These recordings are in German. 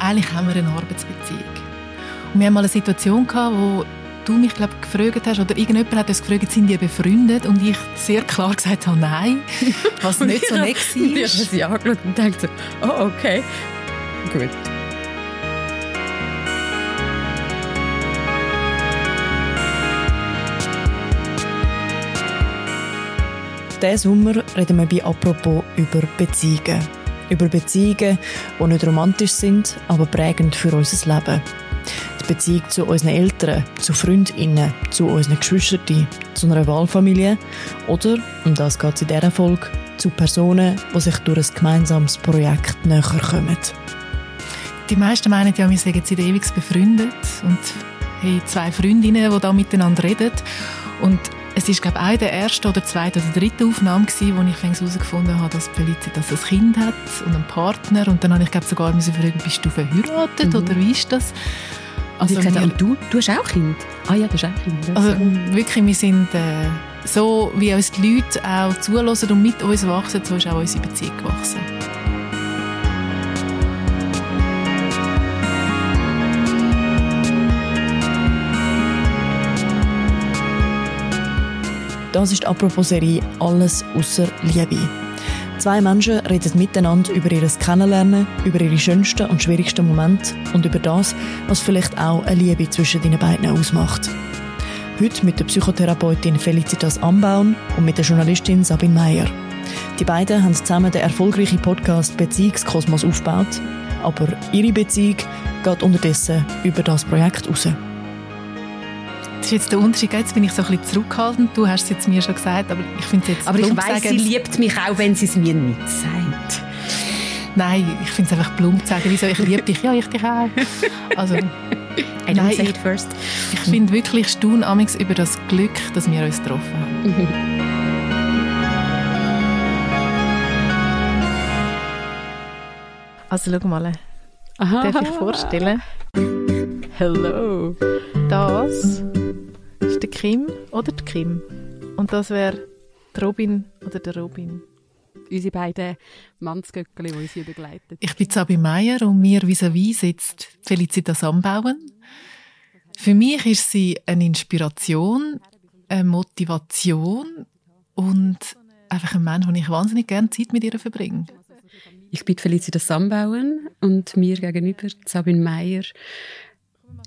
eigentlich haben wir eine Arbeitsbeziehung. Und wir haben mal eine Situation gehabt, wo du mich glaub, gefragt hast, oder irgendjemand hat uns gefragt, sind die befreundet? Und ich sehr klar gesagt habe, nein, was nicht so nett war. Und ich habe sie angeschaut und dachte, oh, okay, gut. Diesen Sommer reden wir bei «Apropos» über Beziehungen. Über Beziehungen, die nicht romantisch sind, aber prägend für unser Leben. Die Beziehung zu unseren Eltern, zu Freundinnen, zu unseren Geschwistern, zu einer Wahlfamilie oder, um das geht es in dieser Folge, zu Personen, die sich durch ein gemeinsames Projekt näher kommen. Die meisten meinen ja, wir seien seit ewig befreundet und haben zwei Freundinnen, die da miteinander reden. Und es ist, glaube ich, eine der ersten oder zweiten oder dritten Aufnahmen gewesen, wo ich herausgefunden habe, dass Felicitas ein Kind hat und einen Partner. Und dann habe ich, glaube ich, sogar fragen, bist du verheiratet mhm. oder wie ist das? Also, also gesagt, und du, du hast auch Kind? Ah ja, du hast auch Kind. Also wirklich, wir sind äh, so, wie uns die Leute auch zulassen und mit uns wachsen, so ist auch unsere Beziehung gewachsen. Das ist die Apropos-Serie «Alles außer Liebe». Zwei Menschen reden miteinander über ihr Kennenlernen, über ihre schönsten und schwierigsten Momente und über das, was vielleicht auch eine Liebe zwischen den beiden ausmacht. Heute mit der Psychotherapeutin Felicitas Ambaun und mit der Journalistin Sabine Meyer. Die beiden haben zusammen den erfolgreichen Podcast Beziehungskosmos aufgebaut, aber ihre Beziehung geht unterdessen über das Projekt hinaus ist jetzt der Unterschied. Jetzt bin ich so ein bisschen zurückhaltend. Du hast es jetzt mir schon gesagt, aber ich finde es jetzt Aber ich weiß, sie liebt mich auch, wenn sie es mir nicht sagt. Nein, ich finde es einfach plump zu sagen, wieso ich liebe dich, ja, ich dich auch. Also, I nein, it first. Ich, ich finde wirklich staun über das Glück, dass wir uns getroffen haben. Also schau mal, Aha. darf ich vorstellen? Hello. Das der Kim oder die Kim. Und das wäre Robin oder der Robin. Unsere beiden Mannsgöckchen, die uns hier begleiten. Ich bin Sabine Meier und mir vis-à-vis sitzt Felicitas Ambauen. Für mich ist sie eine Inspiration, eine Motivation und einfach ein Mensch, wo ich wahnsinnig gerne Zeit mit ihr verbringe. Ich bin Felicitas Sambauen und mir gegenüber Sabine Meier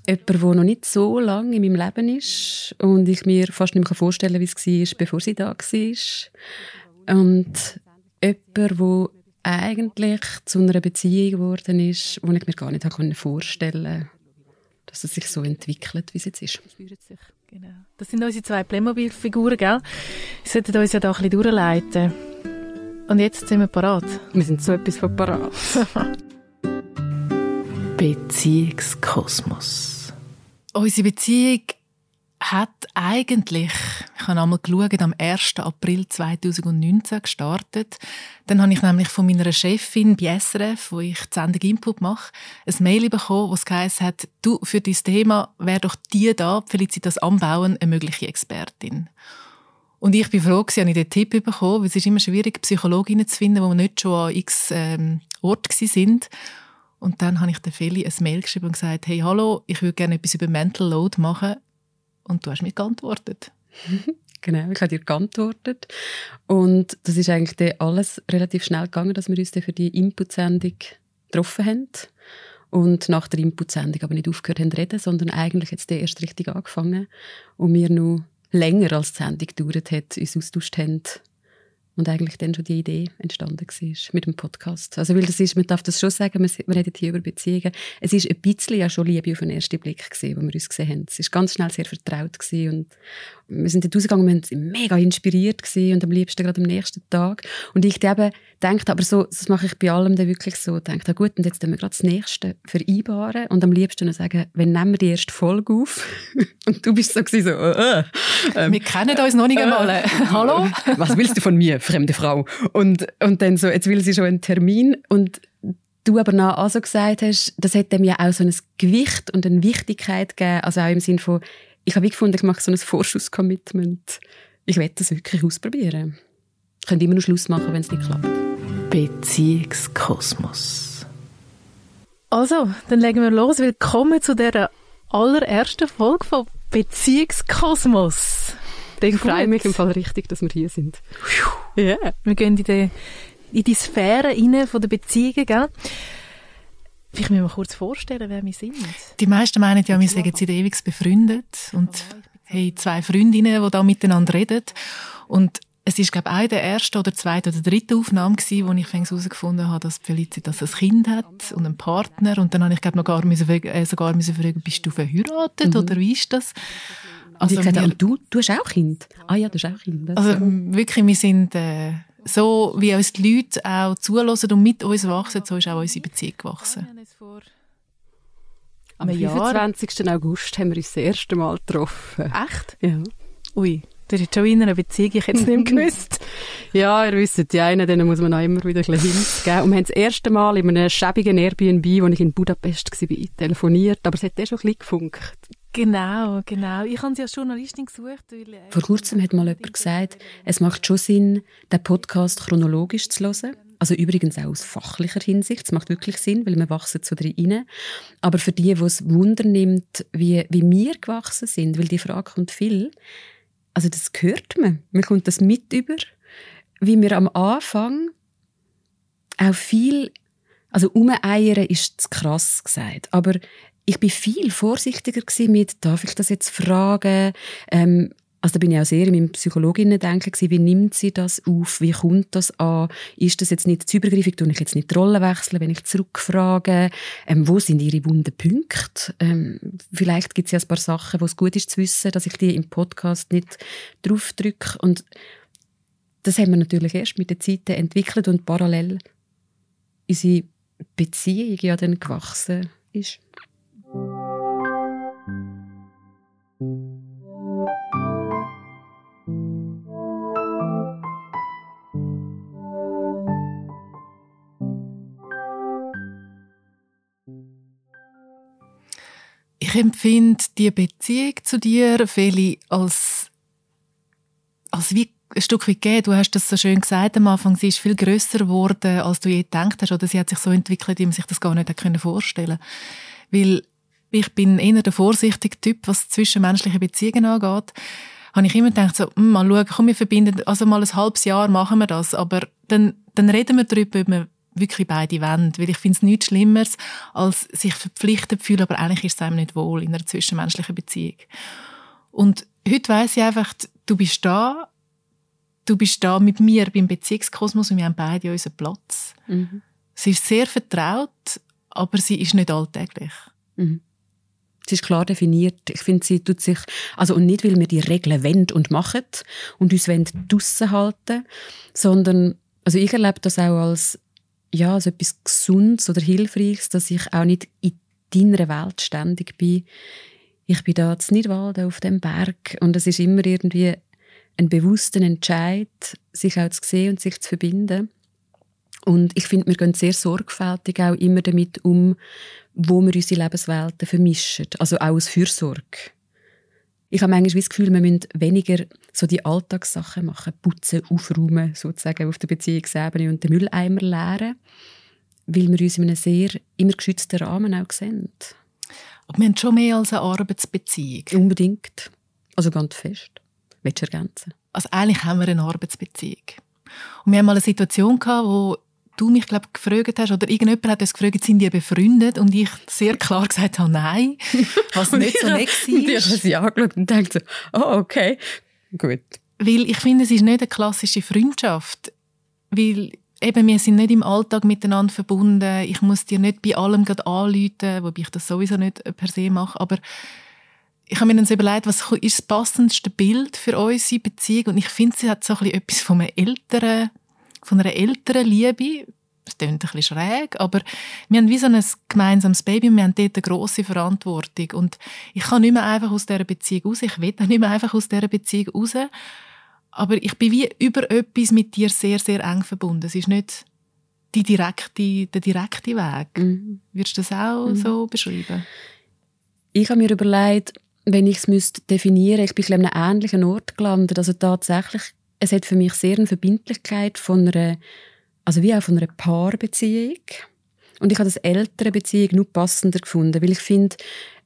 jemand, der noch nicht so lange in meinem Leben ist und ich mir fast nicht mehr vorstellen kann, wie es war, bevor sie da war. Und jemand, der eigentlich zu einer Beziehung geworden ist, die ich mir gar nicht vorstellen konnte, dass es sich so entwickelt, wie es jetzt ist. Genau. Das sind unsere zwei Playmobil-Figuren, gell? Sie sollten uns ja da ein bisschen durchleiten. Und jetzt sind wir parat. Wir sind so etwas von parat. Beziehungskosmos. Unsere Beziehung hat eigentlich, ich habe einmal geschaut, am 1. April 2019 gestartet. Dann habe ich nämlich von meiner Chefin bei SRF, wo ich die Sendung Input mache, ein Mail bekommen, wo es geheißen hat, du, für dieses Thema wäre doch die da, Felicitas Anbauen, eine mögliche Expertin. Und ich bin froh, dass ich den Tipp bekommen, weil es ist immer schwierig, Psychologinnen zu finden, die nicht schon an x ähm, Ort sind. Und dann habe ich der Feli ein Mail geschrieben und gesagt, hey, hallo, ich würde gerne etwas über Mental Load machen. Und du hast mir geantwortet. genau, ich habe dir geantwortet. Und das ist eigentlich alles relativ schnell gegangen, dass wir uns für die Input-Sendung getroffen haben. Und nach der Input-Sendung aber nicht aufgehört haben zu reden, sondern eigentlich jetzt erst richtig angefangen. Und wir noch länger als die Sendung gedauert hat, uns austauscht haben und eigentlich dann schon die Idee entstanden war mit dem Podcast. Also weil das ist, man darf das schon sagen, wir, reden hier über Beziehungen. Es ist ein bisschen ja schon Liebe auf den ersten Blick gewesen, wo wir uns gesehen haben. Es ist ganz schnell sehr vertraut gewesen und wir sind dort rausgegangen, wir waren mega inspiriert gewesen und am liebsten gerade am nächsten Tag. Und ich eben denkt, aber so, das mache ich bei allem dann wirklich so, denkt, ah gut, und jetzt wir gerade das Nächste vereinbaren und am liebsten noch sagen, wenn nehmen wir die erste Folge auf? und du bist so gewesen, so, äh, äh, Wir kennen uns noch nicht einmal. Äh, Hallo? Was willst du von mir, fremde Frau? Und, und dann so, jetzt will sie schon einen Termin und du aber noch also gesagt hast, das hat dem ja auch so ein Gewicht und eine Wichtigkeit gegeben, also auch im Sinne von, ich habe gefunden, ich mache so ein Vorschusscommitment. Ich werde das wirklich ausprobieren. Ich könnte immer noch Schluss machen, wenn es nicht klappt. Beziehungskosmos. Also, dann legen wir los. Willkommen zu der allerersten Folge von Beziehungskosmos. Ich freue mich im Fall richtig, dass wir hier sind. Ja. Yeah. Wir gehen in die, in die Sphäre rein von der Beziehungen, gell? Vielleicht müssen wir kurz vorstellen, wer wir sind. Die meisten meinen ja, wir sind seit ewig befreundet und haben zwei Freundinnen, die da miteinander reden. Und es ist, glaube ich, auch der erste oder zweite oder dritte Aufnahme gewesen, wo ich herausgefunden habe, dass Felicitas ein Kind hat und einen Partner. Und dann habe ich, glaube noch gar müssen, äh, sogar müssen fragen, bist du verheiratet mhm. oder wie ist das? Also, und, gesagt, und du, du hast auch Kind? Ah ja, du hast auch Kind. Also wirklich, wir sind äh, so, wie uns die Leute auch zulassen und mit uns wachsen, so ist auch unsere Beziehung gewachsen. Am 25. August haben wir uns das erste Mal getroffen. Echt? Ja. Ui. Du bist schon in einer Beziehung, ich hätte es nicht gewusst. ja, ihr wisst, die einen, denen muss man auch immer wieder ein bisschen hingeben. Und wir haben das erste Mal in einem schäbigen Airbnb, wo ich in Budapest war, telefoniert, aber es hat eh schon ein bisschen gefunkt. Genau, genau. Ich habe sie als Journalistin gesucht. Weil, äh, Vor kurzem hat mal jemand gesagt, es macht schon Sinn, den Podcast chronologisch zu hören. Also übrigens auch aus fachlicher Hinsicht. Es macht wirklich Sinn, weil wir wachsen so drin. Aber für die, die es Wunder nimmt, wie, wie wir gewachsen sind, weil die Frage kommt viel, also das hört man. Man kommt das mit über, wie wir am Anfang auch viel, also umeiern ist zu krass gesagt, aber ich bin viel vorsichtiger mit, darf ich das jetzt fragen? Ähm, also da bin ich auch sehr in meinem Psychologinnen-Denken wie nimmt sie das auf, wie kommt das an, ist das jetzt nicht zu übergriffig, tue ich jetzt nicht die Rolle wechseln, wenn ich zurückfrage, ähm, wo sind ihre wunden Punkte? Ähm, vielleicht gibt es ja ein paar Sachen, wo es gut ist zu wissen, dass ich die im Podcast nicht draufdrücke und das haben wir natürlich erst mit der Zeit entwickelt und parallel unsere Beziehung ja dann gewachsen ist. Ich empfinde die Beziehung zu dir, Feli, als, als wie ein Stück weit gegeben. Du hast das so schön gesagt am Anfang. Sie ist viel größer geworden, als du je gedacht hast. Oder sie hat sich so entwickelt, wie man sich das gar nicht vorstellen konnte. Weil ich bin eher der vorsichtige Typ, was zwischenmenschliche Beziehungen angeht. Habe ich immer gedacht, so, hm, mal schauen, komm, wir verbinden, also mal ein halbes Jahr machen wir das. Aber dann, dann reden wir darüber, ob wir wirklich beide wollen. Weil ich finde es nichts Schlimmeres, als sich verpflichtet zu fühlen, aber eigentlich ist es einem nicht wohl in einer zwischenmenschlichen Beziehung. Und heute weiss ich einfach, du bist da, du bist da mit mir beim Beziehungskosmos und wir haben beide unseren Platz. Mhm. Sie ist sehr vertraut, aber sie ist nicht alltäglich. Mhm. Sie ist klar definiert. Ich finde, sie tut sich, also und nicht, weil wir die Regeln wollen und machen und uns draussen halten, sondern, also ich erlebe das auch als ja, so etwas Gesundes oder Hilfreiches, dass ich auch nicht in deiner Welt ständig bin. Ich bin da in Nidwalden auf dem Berg und es ist immer irgendwie ein bewusster Entscheid, sich auch zu sehen und sich zu verbinden. Und ich finde, wir gehen sehr sorgfältig auch immer damit um, wo wir unsere Lebenswelten vermischen. Also auch aus Fürsorge. Ich habe manchmal das Gefühl, wir müssen weniger so die Alltagssachen machen, putzen, aufräumen, sozusagen auf der Beziehungsebene und den Mülleimer leeren, weil wir uns in einem sehr immer geschützten Rahmen auch sehen. Aber wir haben schon mehr als eine Arbeitsbeziehung. Unbedingt. Also ganz fest. Willst du ergänzen? Also eigentlich haben wir eine Arbeitsbeziehung. Und wir haben mal eine Situation gehabt, wo du mich glaub, gefragt hast, oder irgendjemand hat uns gefragt, sind die befreundet? Und ich sehr klar gesagt habe, nein, was nicht so nett war. Und ich habe sie angeschaut und dachte so, oh, okay, gut. Weil ich finde, es ist nicht eine klassische Freundschaft. Weil eben, wir sind nicht im Alltag miteinander verbunden. Ich muss dir nicht bei allem gerade anrufen, wobei ich das sowieso nicht per se mache. Aber ich habe mir dann so überlegt, was ist das passendste Bild für unsere Beziehung? Und ich finde, sie hat so ein bisschen etwas von einem älteren von einer älteren Liebe. Das klingt ein bisschen schräg, aber wir haben wie so ein gemeinsames Baby und wir haben dort eine grosse Verantwortung. Und ich kann nicht mehr einfach aus dieser Beziehung raus. Ich will auch nicht mehr einfach aus dieser Beziehung raus. Aber ich bin wie über etwas mit dir sehr, sehr eng verbunden. Es ist nicht die direkte, der direkte Weg. Mhm. Würdest du das auch mhm. so beschreiben? Ich habe mir überlegt, wenn ich es definieren müsste, ich bin an einem ähnlichen Ort gelandet. Also tatsächlich es hat für mich sehr eine Verbindlichkeit von einer, also wie auch von einer Paarbeziehung. Und ich habe das ältere Beziehung nur passender gefunden, weil ich finde,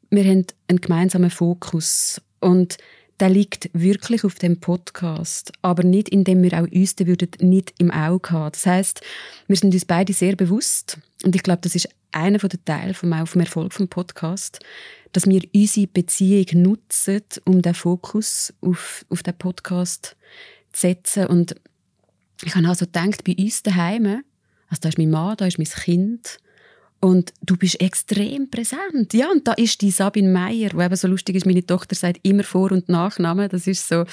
wir haben einen gemeinsamen Fokus und der liegt wirklich auf dem Podcast, aber nicht, indem wir auch uns würden nicht im Auge haben. Das heißt, wir sind uns beide sehr bewusst und ich glaube, das ist einer der Teile vom, vom Erfolg vom Podcast, dass wir unsere Beziehung nutzen, um den Fokus auf, auf den Podcast zu setzen. Und ich habe also gedacht, bei uns daheim, also da ist mein Mann, da ist mein Kind, und du bist extrem präsent. Ja, und da ist die Sabine Meier, die eben so lustig ist. Meine Tochter sagt immer Vor- und Nachname. Das ist so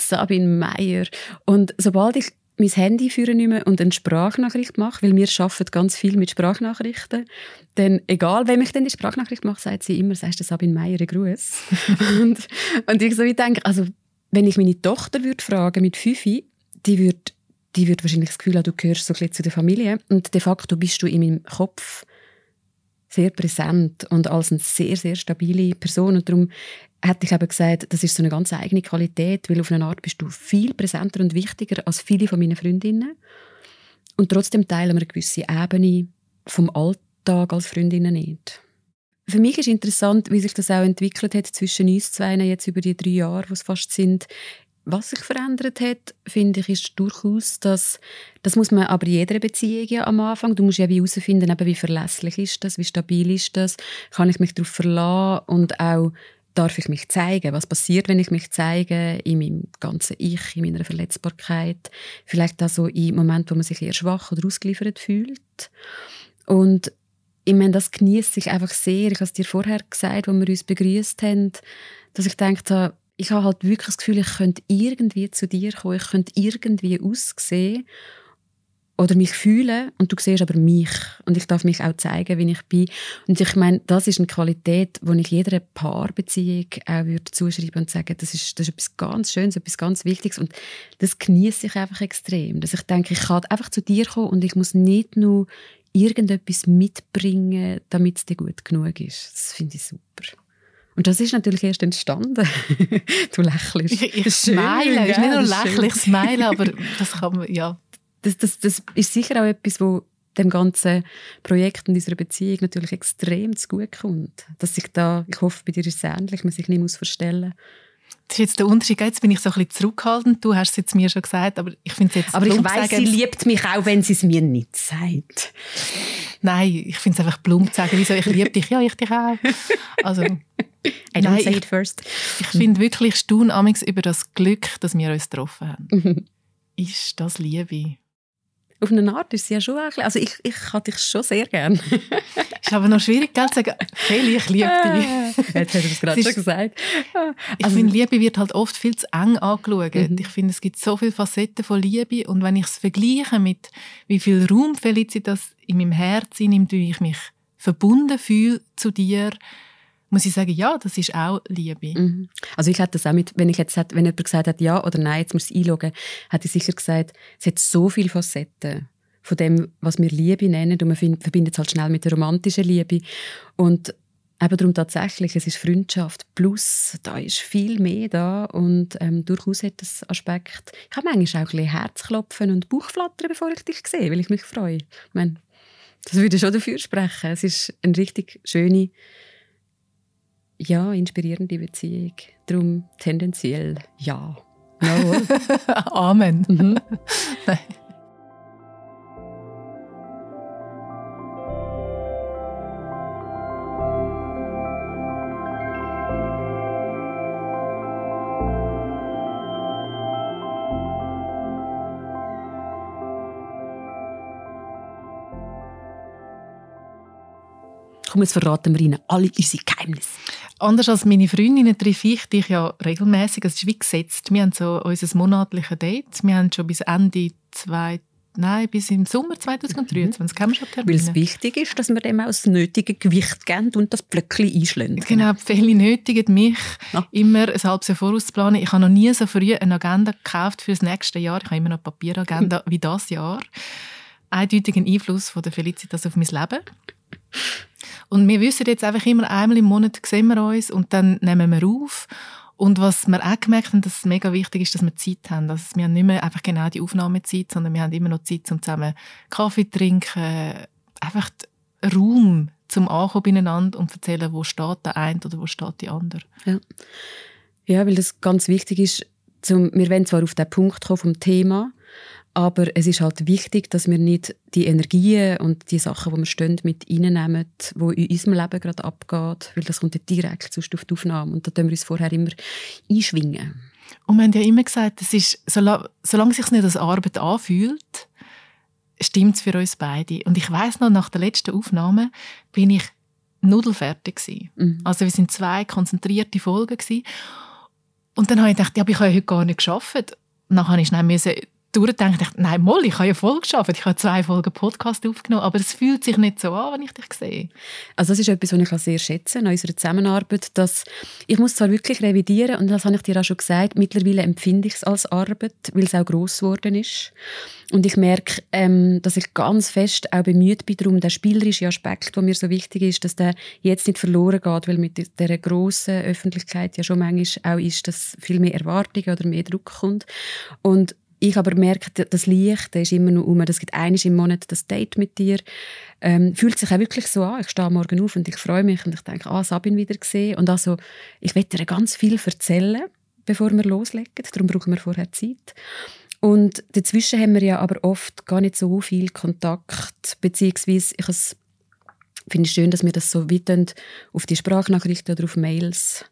Sabine Meier. Und sobald ich mein Handy führen nehme und eine Sprachnachricht mache, weil wir arbeiten ganz viel mit Sprachnachrichten, dann, egal wem ich denn die Sprachnachricht mache, sagt sie immer, sagst du Sabine Meier Gruß. und, und ich so ich denke, also, wenn ich meine Tochter würde fragen mit Fifi, die würde die würde wahrscheinlich das Gefühl haben, du gehörst so ein zu der Familie. Und de facto bist du in meinem Kopf sehr präsent und als eine sehr, sehr stabile Person. Und darum hätte ich eben gesagt, das ist so eine ganz eigene Qualität, weil auf eine Art bist du viel präsenter und wichtiger als viele von meinen Freundinnen. Und trotzdem teilen wir eine gewisse Ebene vom Alltag als Freundinnen nicht. Für mich ist interessant, wie sich das auch entwickelt hat zwischen uns zwei jetzt über die drei Jahre, es fast sind. Was sich verändert hat, finde ich, ist durchaus, dass das muss man aber in jeder Beziehung ja am Anfang. Du musst ja herausfinden, wie verlässlich ist das, wie stabil ist das, kann ich mich darauf verlassen und auch darf ich mich zeigen? Was passiert, wenn ich mich zeige in meinem ganzen Ich, in meiner Verletzbarkeit? Vielleicht auch so in Momenten, wo man sich eher schwach oder ausgeliefert fühlt. Und ich meine, das genieße ich einfach sehr. Ich habe es dir vorher gesagt, als wir uns begrüßt haben, dass ich dachte, ich habe halt wirklich das Gefühl, ich könnte irgendwie zu dir kommen, ich könnte irgendwie aussehen oder mich fühlen und du siehst aber mich und ich darf mich auch zeigen, wie ich bin. Und ich meine, das ist eine Qualität, die ich jeder Paarbeziehung auch würde zuschreiben und sagen, das ist, das ist etwas ganz Schönes, etwas ganz Wichtiges und das genieße ich einfach extrem. Dass ich denke, ich kann einfach zu dir kommen und ich muss nicht nur irgendetwas mitbringen, damit es dir gut genug ist. Das finde ich super. Und das ist natürlich erst entstanden. du lächelst. Ich, smile, ist nicht nur lächeln, ich smile, aber das kann man, ja. Das, das, das ist sicher auch etwas, wo dem ganzen Projekt und unserer Beziehung natürlich extrem zu gut kommt. Dass sich da, ich hoffe, bei dir ist es ähnlich, man sich nicht muss verstellen das ist jetzt der Unterschied. Jetzt bin ich so ein bisschen zurückhaltend. Du hast es jetzt mir schon gesagt, aber ich finde es jetzt Aber ich weiß, sie liebt mich auch, wenn sie es mir nicht sagt. Nein, ich finde es einfach plump zu sagen, wieso ich liebe dich. Ja, ich dich auch. Also, I say it first. Ich, finde wirklich staun über das Glück, dass wir uns getroffen haben. ist das Liebe? Auf eine Art ist es ja schon ein bisschen, also ich, ich hatte dich schon sehr gern. ist aber noch schwierig, zu sagen, Feli, ich liebe dich. Jetzt hast du es gerade schon gesagt. Ich also, finde, Liebe wird halt oft viel zu eng angeschaut. Mhm. Ich finde, es gibt so viele Facetten von Liebe und wenn ich es vergleiche mit wie viel Raum Felicitas in meinem Herzen nimmt, wie ich mich verbunden fühle zu dir, muss ich sagen, ja, das ist auch Liebe. Mhm. Also ich hätte das auch mit, wenn ich jetzt wenn jemand gesagt hat, ja oder nein, jetzt muss ich einloggen, hätte ich sicher gesagt, es hat so viele Facetten von dem, was wir Liebe nennen und man verbindet es halt schnell mit der romantischen Liebe und eben darum tatsächlich, es ist Freundschaft plus, da ist viel mehr da und ähm, durchaus hat das Aspekt, ich habe manchmal auch ein bisschen Herzklopfen und Bauchflattern, bevor ich dich sehe, weil ich mich freue. Ich meine, das würde schon dafür sprechen. Es ist eine richtig schöne ja, inspirierende Beziehung. Darum tendenziell ja. No. Amen. Mhm. Komm, jetzt verraten wir Ihnen alle unsere Geheimnisse. Anders als meine Freundinnen treffe ich dich ja regelmäßig. Es ist wie gesetzt. Wir haben so unser monatliches Date. Wir haben schon bis Ende zwei, nein, bis im Sommer 2023 mhm. haben wir schon Termine. Weil es wichtig ist, dass wir dem auch das nötige Gewicht geben und das Blöckchen einschlagen. Genau, viele nötigen mich, ja. immer ein halbes Jahr vorauszuplanen. Ich habe noch nie so früh eine Agenda gekauft für das nächste Jahr. Ich habe immer noch eine Papieragenda wie das Jahr. Eindeutigen Einfluss von der Felicitas auf mein Leben. Und wir wissen jetzt einfach immer, einmal im Monat sehen wir uns und dann nehmen wir auf. Und was wir auch gemerkt haben, dass es mega wichtig ist, dass wir Zeit haben. Also wir haben nicht mehr einfach genau die Aufnahmezeit, sondern wir haben immer noch Zeit, um zusammen Kaffee zu trinken, einfach Raum zum Ankommen beieinander und erzählen, wo steht der eine oder wo steht die andere. Ja, ja weil das ganz wichtig ist, zum, wir wollen zwar auf den Punkt kommen vom Thema, aber es ist halt wichtig, dass wir nicht die Energien und die Sachen, die wir stehen, mit reinnehmen, die in unserem Leben gerade abgeht, weil das kommt ja direkt sonst auf die Aufnahme und da tun wir uns vorher immer einschwingen. Und wir haben ja immer gesagt, es ist, solange, solange es sich nicht als Arbeit anfühlt, stimmt es für uns beide. Und ich weiß noch, nach der letzten Aufnahme bin ich nudelfertig gewesen. Mhm. Also wir sind zwei konzentrierte Folgen gewesen. Und dann habe ich gedacht, ja, aber ich habe heute gar nicht geschafft. Dann habe ich schnell durchdenke, ich, nein, Moll, ich habe ja voll geschafft. Ich habe zwei Folgen Podcast aufgenommen, aber es fühlt sich nicht so an, wenn ich dich sehe. Also das ist etwas, was ich sehr schätze an unserer Zusammenarbeit, dass ich muss zwar wirklich revidieren und das habe ich dir auch schon gesagt, mittlerweile empfinde ich es als Arbeit, weil es auch gross geworden ist. Und ich merke, ähm, dass ich ganz fest auch bemüht bin darum, der spielerische Aspekt, der mir so wichtig ist, dass der jetzt nicht verloren geht, weil mit der grossen Öffentlichkeit ja schon manchmal auch ist, dass viel mehr Erwartungen oder mehr Druck kommt. Und ich aber merke, das Licht das ist immer noch um. Das gibt eines im Monat das Date mit dir. Ähm, fühlt sich auch wirklich so an. Ich stehe morgen auf und ich freue mich und ich denke, ah, Sabine wieder gesehen. Und also, ich werde dir ganz viel erzählen, bevor wir loslegen. Darum brauchen wir vorher Zeit. Und dazwischen haben wir ja aber oft gar nicht so viel Kontakt, beziehungsweise ich finde es schön, dass wir das so weit auf die Sprachnachrichten oder auf Mails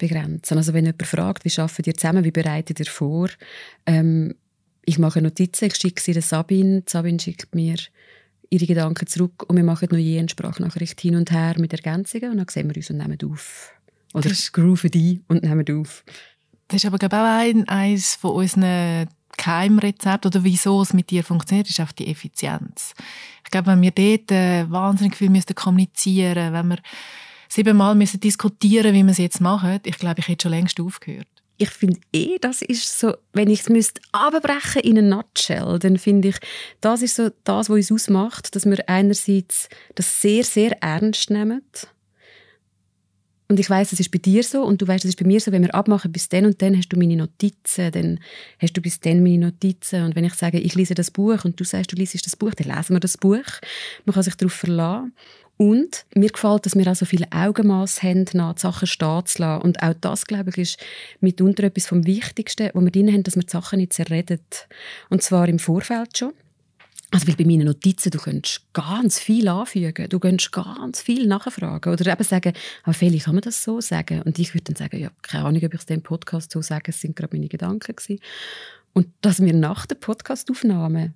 begrenzen. Also wenn jemand fragt, wie arbeitet ihr zusammen, wie bereitet ihr vor, ähm, ich mache Notizen, ich schicke sie der Sabine, Sabine schickt mir ihre Gedanken zurück und wir machen noch je eine Sprachnachricht hin und her mit Ergänzungen und dann sehen wir uns und nehmen auf. Oder grooven die und nehmen auf. Das ist aber glaube ich, auch ein, eines von unseren Keimrezept oder wieso es mit dir funktioniert, ist auch die Effizienz. Ich glaube, wenn wir dort äh, wahnsinnig viel müssen kommunizieren, wenn wir siebenmal müssen diskutieren, wie wir es jetzt machen, ich glaube, ich hätte schon längst aufgehört. Ich finde eh, das ist so, wenn ich es müsste abbrechen in einer Nutshell, dann finde ich, das ist so das, was uns ausmacht, dass wir einerseits das sehr, sehr ernst nehmen. Und ich weiß, das ist bei dir so und du weißt, das ist bei mir so, wenn wir abmachen, bis dann und dann hast du meine Notizen, dann hast du bis dann meine Notizen. Und wenn ich sage, ich lese das Buch und du sagst, du liest das Buch, dann lesen wir das Buch. Man kann sich darauf verlassen. Und mir gefällt, dass wir auch so viele Augenmaß haben, nach die Sachen stehen zu lassen. Und auch das, glaube ich, ist mitunter etwas vom Wichtigsten, wo wir drin haben, dass wir die Sachen nicht zerreden. Und zwar im Vorfeld schon. Also weil bei meinen Notizen, du könntest ganz viel anfügen, du könntest ganz viel nachfragen oder eben sagen, aber Feli, kann man das so sagen? Und ich würde dann sagen, ja, keine Ahnung, ob ich es dem Podcast so sage, es sind gerade meine Gedanken gewesen. Und dass wir nach der Podcastaufnahme,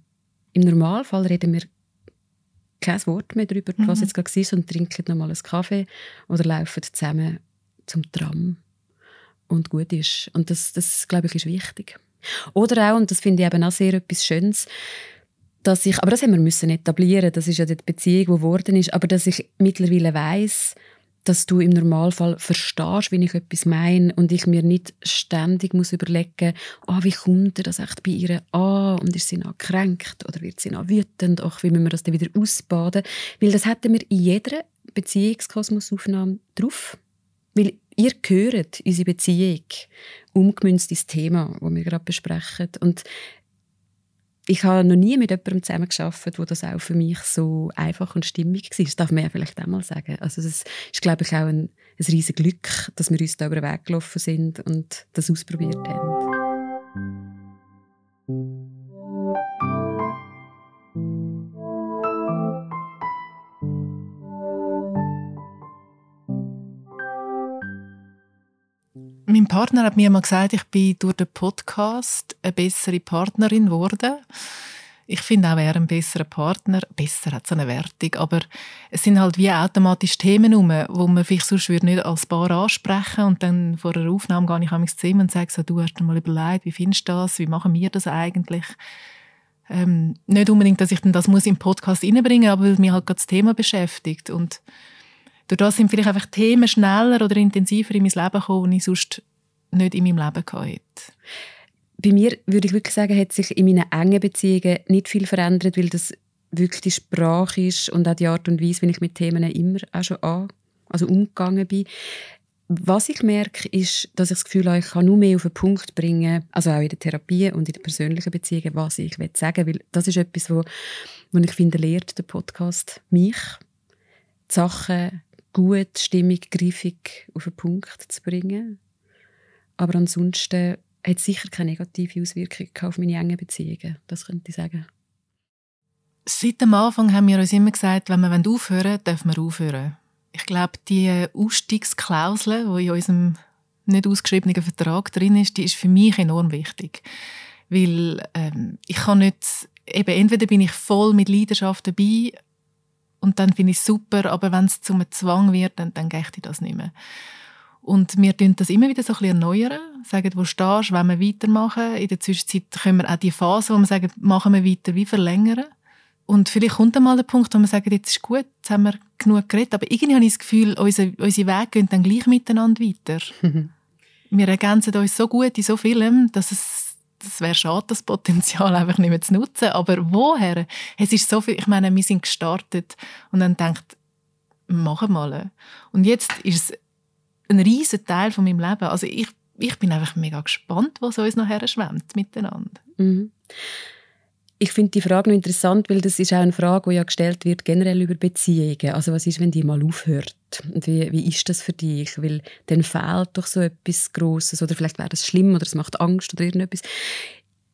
im Normalfall reden wir kein Wort mehr darüber, mhm. was jetzt gerade war, und trinken nochmal einen Kaffee oder laufen zusammen zum Tram und gut ist. Und das, das glaube ich, ist wichtig. Oder auch, und das finde ich eben auch sehr etwas Schönes, dass ich, aber das haben wir müssen etablieren, das ist ja die Beziehung, die geworden ist, aber dass ich mittlerweile weiß, dass du im Normalfall verstehst, wie ich etwas meine und ich mir nicht ständig muss überlegen, oh, wie kommt das echt bei ihr an und ist sie noch gekränkt oder wird sie noch wütend, ach, wie müssen wir das dann wieder ausbaden, weil das hätten wir in jeder Beziehungskosmosaufnahme drauf, weil ihr gehört unsere Beziehung umgemünzt ins Thema, das wir gerade besprechen. Und ich habe noch nie mit jemandem zusammengearbeitet, wo das auch für mich so einfach und stimmig war. Das darf man ja vielleicht auch mal sagen. Also es ist, glaube ich, auch ein, ein riesiges Glück, dass wir uns da über den Weg gelaufen sind und das ausprobiert haben. Mein Partner hat mir mal gesagt, ich bin durch den Podcast eine bessere Partnerin geworden. Ich finde auch, er ein besserer Partner. Besser hat so eine Wertung, aber es sind halt wie automatisch Themen rum, wo man vielleicht sonst nicht als Paar ansprechen und dann vor einer Aufnahme gehe ich an mein Zimmer und sage so, du hast dir mal überlegt, wie findest du das, wie machen wir das eigentlich? Ähm, nicht unbedingt, dass ich dann das muss im Podcast reinbringen, aber weil mich halt gerade das Thema beschäftigt und durch das sind vielleicht einfach Themen schneller oder intensiver in mein Leben gekommen, die ich sonst nicht in meinem Leben hatte. Bei mir würde ich wirklich sagen, hat sich in meinen engen Beziehungen nicht viel verändert, weil das wirklich die Sprache ist und auch die Art und Weise, wie ich mit Themen immer auch schon an, also umgegangen bin. Was ich merke, ist, dass ich das Gefühl habe, ich kann nur mehr auf den Punkt bringen, also auch in der Therapie und in den persönlichen Beziehungen, was ich sagen will. Das ist etwas, wo, wo ich finde, lehrt der Podcast mich die Sachen gut, stimmig, griffig auf den Punkt zu bringen. Aber ansonsten hat es sicher keine negative Auswirkung auf meine engen Beziehungen. Das könnte ich sagen. Seit dem Anfang haben wir uns immer gesagt, wenn wir aufhören wollen, dürfen wir aufhören. Ich glaube, die Ausstiegsklausel, die in unserem nicht ausgeschriebenen Vertrag drin ist, die ist für mich enorm wichtig. Weil ähm, ich kann nicht, eben entweder bin ich voll mit Leidenschaft dabei und dann finde ich es super, aber wenn es zum Zwang wird, dann, dann gehe ich das nicht mehr. Und wir tun das immer wieder so ein bisschen erneuern, sagen, wo stehst, wenn wir weitermachen. In der Zwischenzeit können wir auch die Phase, wo wir sagen, machen wir weiter, wie verlängern. Und vielleicht kommt dann mal der Punkt, wo wir sagen, jetzt ist gut, jetzt haben wir genug geredet. Aber irgendwie habe ich das Gefühl, unsere, unsere Wege gehen dann gleich miteinander weiter. wir ergänzen uns so gut in so vielem, dass es das wäre schade, das Potenzial einfach nicht mehr zu nutzen. Aber woher? Es ist so viel, ich meine, wir sind gestartet und dann denkt, machen mal. Und jetzt ist es ein riesen Teil von meinem Leben. Also ich, ich bin einfach mega gespannt, was uns nachher schwemmt miteinander. Mhm. Ich finde die Frage noch interessant, weil das ist auch eine Frage, die ja gestellt wird generell über Beziehungen. Also was ist, wenn die mal aufhört? Und wie, wie ist das für dich? Weil dann fehlt doch so etwas Grosses oder vielleicht wäre das schlimm oder es macht Angst oder irgendetwas.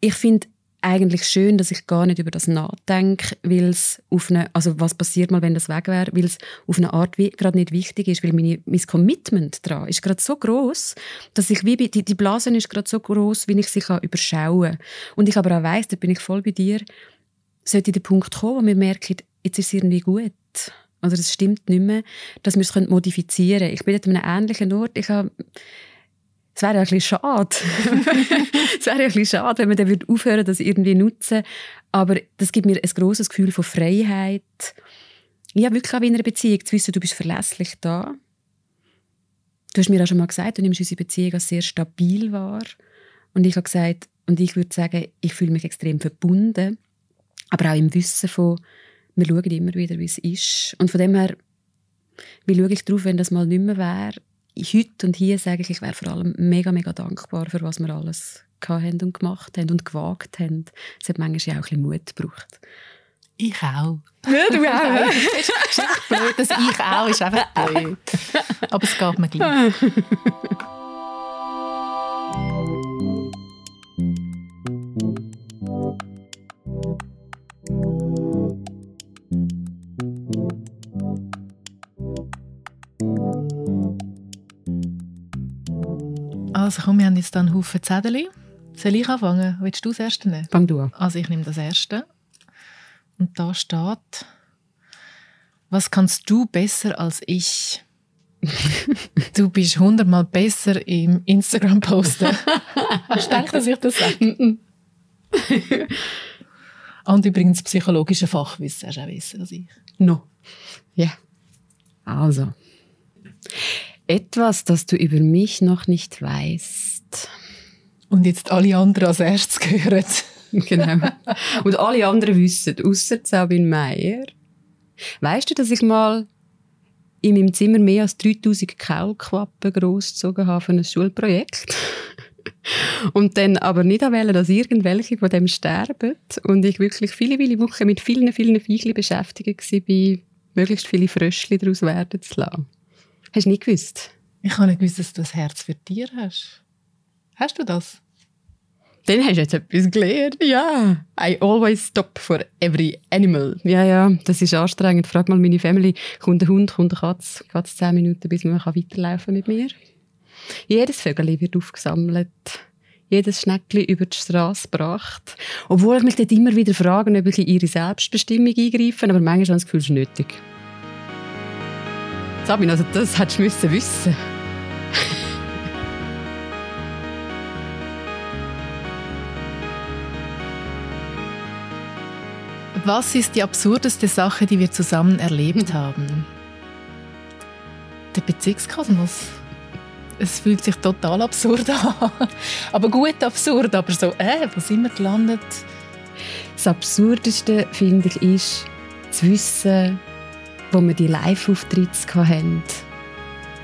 Ich finde, eigentlich schön, dass ich gar nicht über das nachdenke, weil es auf eine, also was passiert mal, wenn das weg wäre, weil es auf eine Art wie gerade nicht wichtig ist, weil meine, mein Commitment daran ist gerade so groß, dass ich wie die, die Blase ist gerade so groß, wie ich sie kann überschauen. Und ich aber auch weiss, da bin ich voll bei dir, sollte der Punkt kommen, wo wir merken, jetzt ist es irgendwie gut. Oder es stimmt nicht mehr, dass wir es modifizieren können. Ich bin an einem ähnlichen Ort. Ich habe es wäre ja ein bisschen schade. es wäre ja ein bisschen schade, wenn man dann aufhören würde, das irgendwie nutzen. Aber das gibt mir ein grosses Gefühl von Freiheit. Ja, wirklich auch in einer Beziehung zu wissen, du bist verlässlich da. Du hast mir auch schon mal gesagt, du nimmst unsere Beziehung als sehr stabil wahr. Und ich habe gesagt, und ich würde sagen, ich fühle mich extrem verbunden. Aber auch im Wissen von, wir schauen immer wieder, wie es ist. Und von dem her, wie schaue ich darauf, wenn das mal nicht mehr wäre? Heute und hier sage ich, ich wäre vor allem mega, mega dankbar für was wir alles haben und gemacht haben und gewagt haben. Es hat manchmal auch ein bisschen Mut gebraucht. Ich auch. Ja, du auch. es ist einfach blöd, das Ich auch ist einfach blöd. Aber es geht mir gleich. Also komm, wir haben jetzt einen Haufen Zettel. Soll ich anfangen? Willst du das erste nehmen? Fang du an. Also ich nehme das erste. Und da steht, was kannst du besser als ich? du bist hundertmal besser im Instagram-Posten. Hast du gedacht, dass ich das sage? Und übrigens psychologische Fachwissen hast du auch wissen als ich. No. Ja. Yeah. Also. Etwas, das du über mich noch nicht weißt. Und jetzt alle anderen als erstes gehören. genau. Und alle anderen wissen, außer Sabine Meier. Weißt du, dass ich mal in meinem Zimmer mehr als 3000 Kaulquappen großgezogen habe für ein Schulprojekt? und dann aber nicht wollen, dass irgendwelche von dem sterben. Und ich wirklich viele, viele Wochen mit vielen, vielen Viechli beschäftigt war, möglichst viele Fröschli daraus werden zu lassen. Hast du nicht gewusst? Ich habe nicht gewusst, dass du ein Herz für Tiere hast. Hast du das? Dann hast du jetzt etwas gelernt. Ja. I always stop for every animal. Ja, ja, das ist anstrengend. Frag mal meine Family. Kommt ein Hund, kommt eine Katze. Geht es zehn Minuten, bis man weiterlaufen mit mir? Jedes Vögel wird aufgesammelt. Jedes Schneckli über die Straße gebracht. Obwohl ich mich dort immer wieder frage, ob ich in ihre Selbstbestimmung eingreife. Aber manchmal habe ich das Gefühl, es ist nötig. Sabine, also das hättest du müssen wissen Was ist die absurdeste Sache, die wir zusammen erlebt haben? Der Beziehungskosmos. Es fühlt sich total absurd an. aber gut absurd, aber so, äh, wo sind wir gelandet? Das Absurdeste, finde ich, ist zu wissen, wo wir die Live-Auftritte hatten,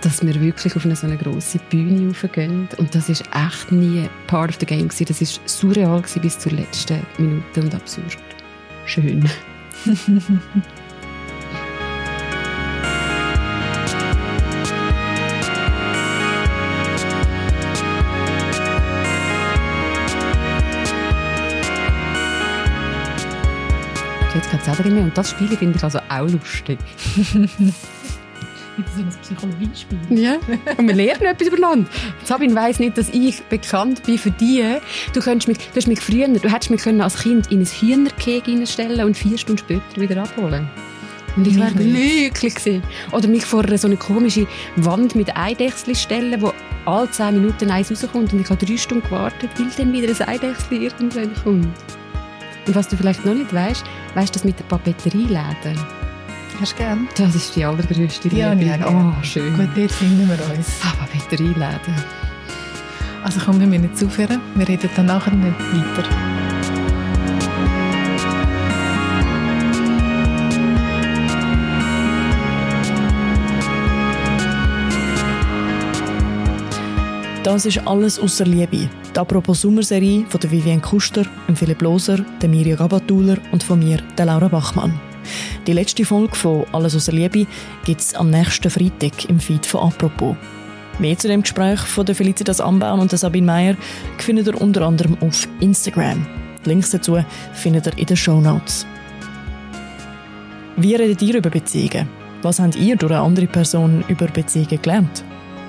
dass wir wirklich auf eine so eine grosse Bühne raufgehen. Und das ist echt nie part of the game. Gewesen. Das war surreal bis zur letzten Minute und absurd. Schön. jetzt keine Zettel mehr. Und das Spiel finde ich also auch lustig. so ein Psychologiespiel. Ja, und wir lernen etwas übereinander. Sabine weiss nicht, dass ich bekannt bin für die. Du, könntest mich, du hast mich früher, du hättest mich können als Kind in ein Hühnerkeg stellen und vier Stunden später wieder abholen. Und ich wäre glücklich gewesen. Oder mich vor so eine komische Wand mit Eidechsel stellen, wo alle zehn Minuten eins rauskommt und ich habe drei Stunden gewartet, weil dann wieder ein Eidechsel irgendwann kommt. Und was du vielleicht noch nicht weißt, weißt du das mit der Papeterieläden? Hast du gern? Das ist die allergrößte Liebe. ja, oh, schön. Gut, dort finden wir uns. Ah, Papeterieläden. Also komm, wir müssen jetzt aufhören. Wir reden dann nachher nicht weiter. Das ist alles außer Liebe. Die Apropos Sommerserie von der Vivienne Kuster, dem Philipp Loser, der Mirja Gabatuller und von mir, der Laura Bachmann. Die letzte Folge von Alles außer Liebe gibt es am nächsten Freitag im Feed von Apropos. Mehr zu dem Gespräch von der Felicitas Ambaum und der Sabine Meyer findet ihr unter anderem auf Instagram. Die Links dazu findet ihr in den Show Notes. Wie redet ihr über Beziehungen? Was habt ihr durch eine andere Person über Beziehungen gelernt?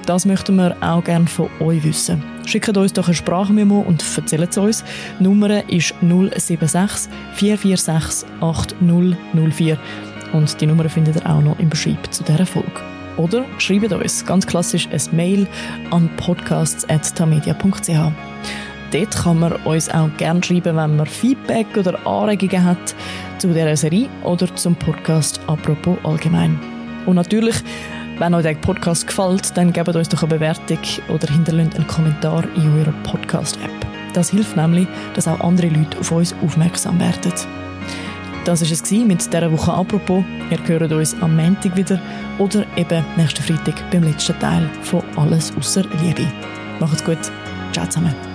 Das möchten wir auch gerne von euch wissen. Schickt uns doch eine Sprachmemo und erzählt es uns. Die Nummer ist 076 446 8004 und die Nummer findet ihr auch noch im Beschreib zu dieser Folge. Oder schreibt uns ganz klassisch ein Mail an podcasts.tamedia.ch. Dort kann man uns auch gerne schreiben, wenn man Feedback oder Anregungen hat zu dieser Serie oder zum Podcast apropos allgemein. Und natürlich, wenn euch der Podcast gefällt, dann gebt uns doch eine Bewertung oder hinterlasst einen Kommentar in eurer Podcast-App. Das hilft nämlich, dass auch andere Leute auf uns aufmerksam werden. Das war es mit dieser Woche apropos. Ihr hört uns am Montag wieder oder eben nächsten Freitag beim letzten Teil von Alles außer Liebe. Macht's gut. Ciao zusammen.